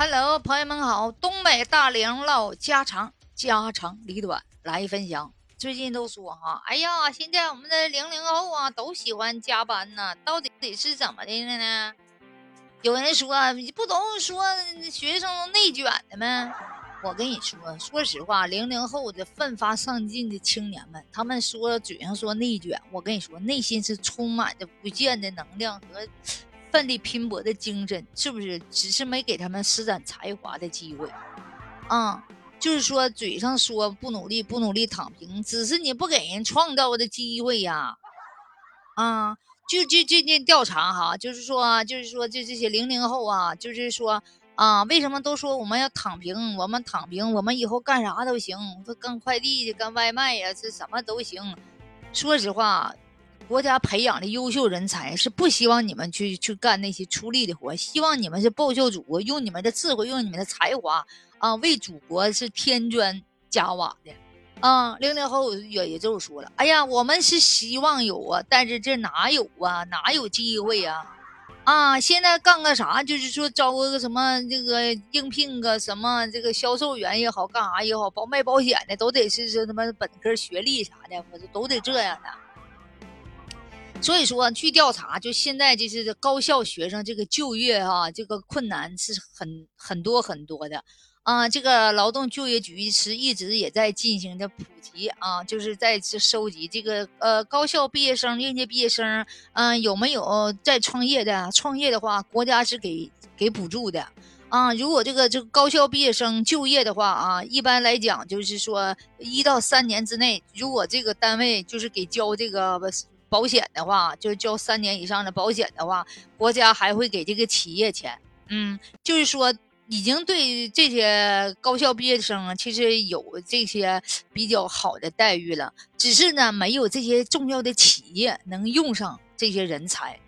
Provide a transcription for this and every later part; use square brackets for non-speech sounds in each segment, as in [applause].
Hello，朋友们好，东北大玲唠家常，家长里短来分享。最近都说哈，哎呀，现在我们的零零后啊都喜欢加班呢，到底得是怎么的了呢？有人说不都说学生内卷的吗？我跟你说，说实话，零零后的奋发上进的青年们，他们说嘴上说内卷，我跟你说，内心是充满着不倦的能量和。奋力拼搏的精神是不是？只是没给他们施展才华的机会，啊，就是说嘴上说不努力不努力躺平，只是你不给人创造的机会呀，啊，就就最近调查哈，就是说就是说这这些零零后啊，就是说啊，为什么都说我们要躺平？我们躺平，我们以后干啥都行，干快递干外卖呀，这什么都行。说实话。国家培养的优秀人才是不希望你们去去干那些出力的活，希望你们是报效祖国，用你们的智慧，用你们的才华啊，为祖国是添砖加瓦的啊。零零后也也就是说了，哎呀，我们是希望有啊，但是这哪有啊，哪有机会呀？啊，现在干个啥，就是说招个什么这个应聘个什么这个销售员也好，干啥也好，保卖保险的都得是说他妈本科学历啥的，我都得这样的。所以说，据调查，就现在就是高校学生这个就业哈，这个困难是很很多很多的啊。这个劳动就业局是一直也在进行的普及啊，就是在收集这个呃高校毕业生、应届毕业生，嗯，有没有在创业的？创业的话，国家是给给补助的啊。如果这个这个高校毕业生就业的话啊，一般来讲就是说一到三年之内，如果这个单位就是给交这个。保险的话，就交三年以上的保险的话，国家还会给这个企业钱。嗯，就是说已经对这些高校毕业生其实有这些比较好的待遇了，只是呢，没有这些重要的企业能用上这些人才。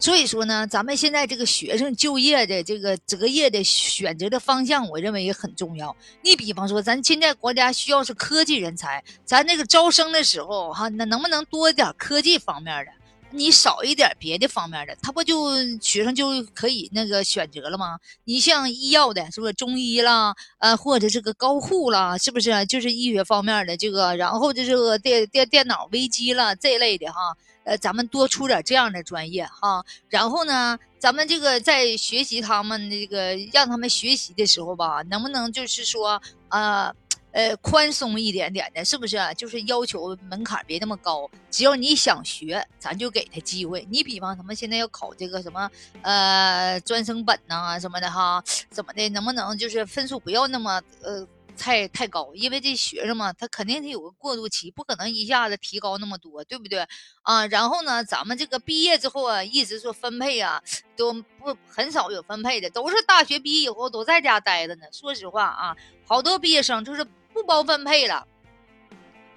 所以说呢，咱们现在这个学生就业的这个择业的选择的方向，我认为也很重要。你比方说，咱现在国家需要是科技人才，咱那个招生的时候哈，那能不能多一点科技方面的？你少一点别的方面的，他不就学生就可以那个选择了吗？你像医药的，是不是中医啦，呃，或者这个高护啦，是不是就是医学方面的这个？然后就是电电电脑危机了这一类的哈。呃，咱们多出点这样的专业哈，然后呢，咱们这个在学习他们这个让他们学习的时候吧，能不能就是说，呃，呃，宽松一点点的，是不是？就是要求门槛别那么高，只要你想学，咱就给他机会。你比方他们现在要考这个什么，呃，专升本呐什么的哈，怎么的？能不能就是分数不要那么呃？太太高，因为这学生嘛，他肯定得有个过渡期，不可能一下子提高那么多，对不对啊？然后呢，咱们这个毕业之后啊，一直说分配啊，都不很少有分配的，都是大学毕业以后都在家待着呢。说实话啊，好多毕业生就是不包分配了，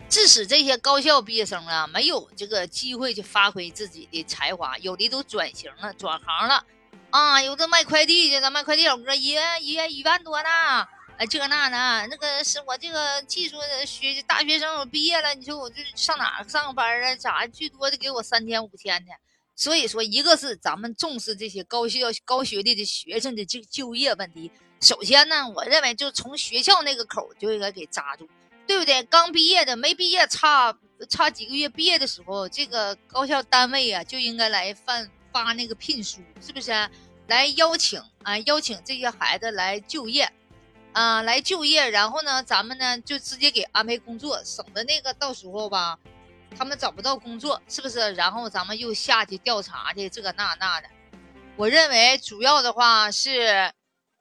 致使这些高校毕业生啊，没有这个机会去发挥自己的才华，有的都转型了，转行了啊，有的卖快递的，咱卖快递小哥一月一月一万多呢。这个那的，那个是我这个技术学大学生，我毕业了，你说我这上哪上个班啊？咋最多的给我三千五千的？所以说，一个是咱们重视这些高校高学历的学生的就就业问题。首先呢，我认为就从学校那个口就应该给扎住，对不对？刚毕业的没毕业，差差几个月毕业的时候，这个高校单位啊就应该来发发那个聘书，是不是？来邀请啊，邀请这些孩子来就业。啊，来就业，然后呢，咱们呢就直接给安排工作，省得那个到时候吧，他们找不到工作，是不是？然后咱们又下去调查去，这个那那的。我认为主要的话是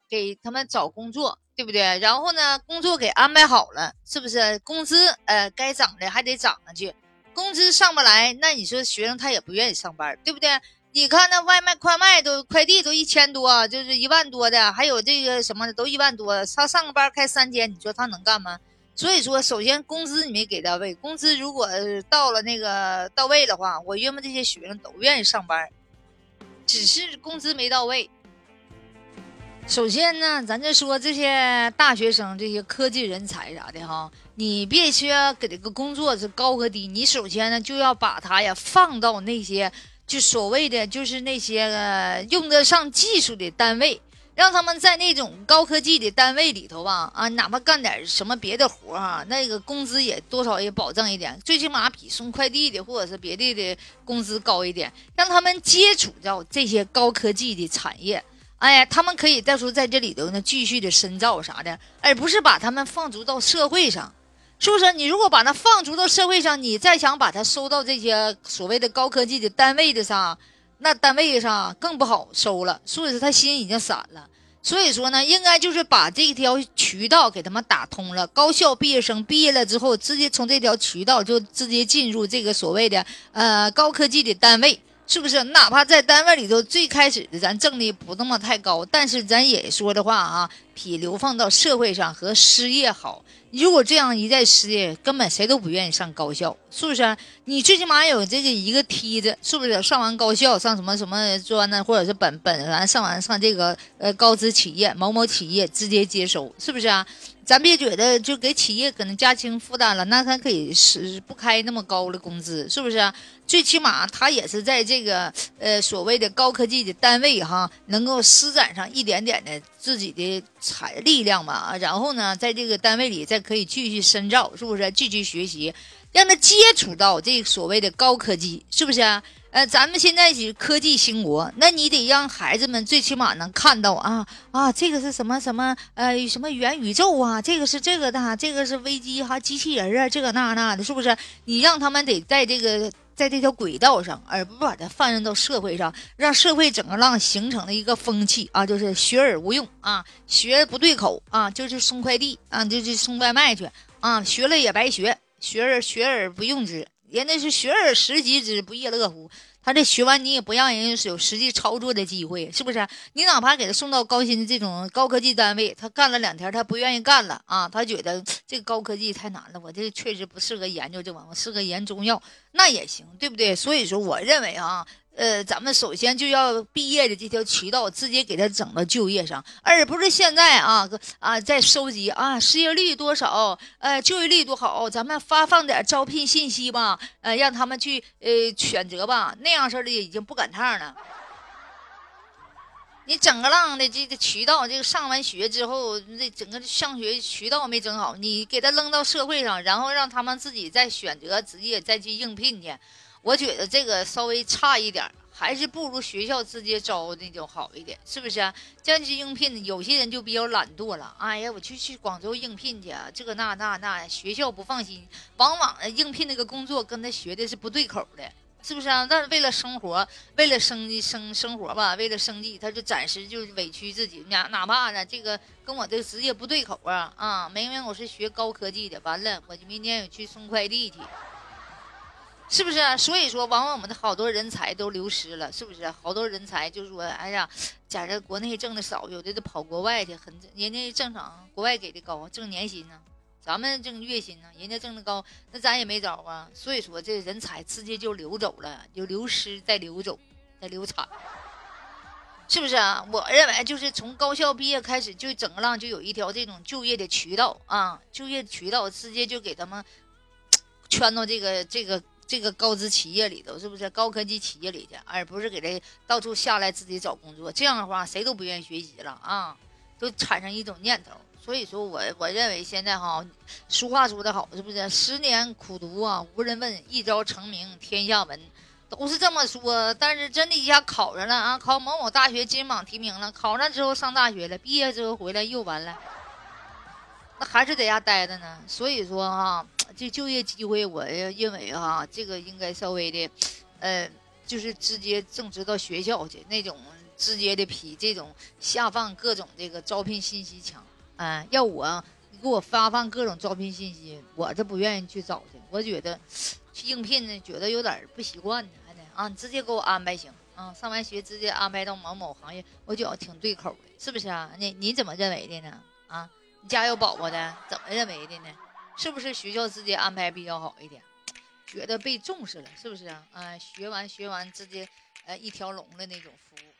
给他们找工作，对不对？然后呢，工作给安排好了，是不是？工资呃该涨的还得涨上去，工资上不来，那你说学生他也不愿意上班，对不对？你看那外卖快卖都快递都一千多，就是一万多的，还有这个什么的都一万多。他上个班开三千，你说他能干吗？所以说，首先工资你没给到位，工资如果到了那个到位的话，我约摸这些学生都愿意上班，只是工资没到位。首先呢，咱就说这些大学生、这些科技人才啥的哈，你别说给这个工作是高和低，你首先呢就要把他呀放到那些。就所谓的就是那些个用得上技术的单位，让他们在那种高科技的单位里头吧，啊，哪怕干点什么别的活哈，那个工资也多少也保证一点，最起码比送快递的或者是别的的工资高一点，让他们接触到这些高科技的产业，哎呀，他们可以到时候在这里头呢继续的深造啥的，而不是把他们放逐到社会上。是不是？你如果把它放逐到社会上，你再想把它收到这些所谓的高科技的单位的上，那单位上更不好收了。所以说他心已经散了。所以说呢，应该就是把这条渠道给他们打通了。高校毕业生毕业了之后，直接从这条渠道就直接进入这个所谓的呃高科技的单位，是不是？哪怕在单位里头最开始的咱挣的不那么太高，但是咱也说的话啊，比流放到社会上和失业好。如果这样一再失业，根本谁都不愿意上高校，是不是？你最起码有这个一个梯子，是不是？上完高校，上什么什么专呢，或者是本本完上完上这个呃高资企业某某企业直接接收，是不是啊？咱别觉得就给企业可能加轻负担了，那他可以是不开那么高的工资，是不是？最起码他也是在这个呃所谓的高科技的单位哈，能够施展上一点点的自己的才力量嘛，然后呢，在这个单位里再可以继续深造，是不是？继续学习，让他接触到这所谓的高科技，是不是啊？呃，咱们现在是科技兴国，那你得让孩子们最起码能看到啊啊，这个是什么什么呃什么元宇宙啊，这个是这个的，这个是危机哈，机器人啊，这个那那的，是不是？你让他们得在这个。在这条轨道上，而不把它放任到社会上，让社会整个浪形成了一个风气啊，就是学而无用啊，学不对口啊，就是送快递啊，就是送外卖去啊，学了也白学，学而学而不用之，人家是学而时习之，不亦乐乎。他这学完你也不让人有实际操作的机会，是不是？你哪怕给他送到高薪的这种高科技单位，他干了两天，他不愿意干了啊！他觉得 [tsk] 这个高科技太难了，我这确实不适合研究这玩意儿，适合研中药，那也行，对不对？所以说，我认为啊。呃，咱们首先就要毕业的这条渠道直接给他整到就业上，而不是现在啊啊在收集啊失业率多少，呃就业率多好，咱们发放点招聘信息吧，呃让他们去呃选择吧，那样式的已经不赶趟了。你整个浪的这个渠道，这个上完学之后，这整个上学渠道没整好，你给他扔到社会上，然后让他们自己再选择职业，再去应聘去。我觉得这个稍微差一点，还是不如学校直接招那种好一点，是不是？这样去应聘，有些人就比较懒惰了。哎呀，我去去广州应聘去，这个那那那，学校不放心，往往应聘那个工作跟他学的是不对口的，是不是啊？但是为了生活，为了生计生生活吧，为了生计，他就暂时就委屈自己，哪哪怕呢，这个跟我的职业不对口啊啊！明明我是学高科技的，完了，我就明天也去送快递去。是不是啊？所以说，往往我们的好多人才都流失了，是不是？好多人才就是说：“哎呀，在这国内挣的少，有的都跑国外去，很人家正常，国外给的高，挣年薪呢，咱们挣月薪呢，人家挣的高，那咱也没招啊。所以说，这人才直接就流走了，就流失再流走，再流产，是不是啊？我认为就是从高校毕业开始，就整个浪就有一条这种就业的渠道啊，就业渠道直接就给他们 [tsk] 圈到这个这个。这个高资企业里头是不是高科技企业里去，而不是给他到处下来自己找工作？这样的话，谁都不愿意学习了啊，都产生一种念头。所以说我我认为现在哈，俗话说得好，是不是十年苦读啊，无人问，一朝成名天下闻，都是这么说。但是真的一下考上了啊，考某某大学金榜题名了，考上之后上大学了，毕业之后回来又完了。那还是在家待着呢，所以说哈，这就业机会，我认为哈，这个应该稍微的，呃，就是直接正直到学校去那种，直接的比这种下放各种这个招聘信息强。嗯，要我你给我发放各种招聘信息，我这不愿意去找去，我觉得去应聘呢，觉得有点不习惯呢，还得啊，你直接给我安排行啊，上完学直接安排到某某行业，我觉得挺对口的，是不是啊？你你怎么认为的呢？啊？你家有宝宝的怎么认为的呢？是不是学校直接安排比较好一点？觉得被重视了，是不是啊？啊，学完学完直接呃一条龙的那种服务。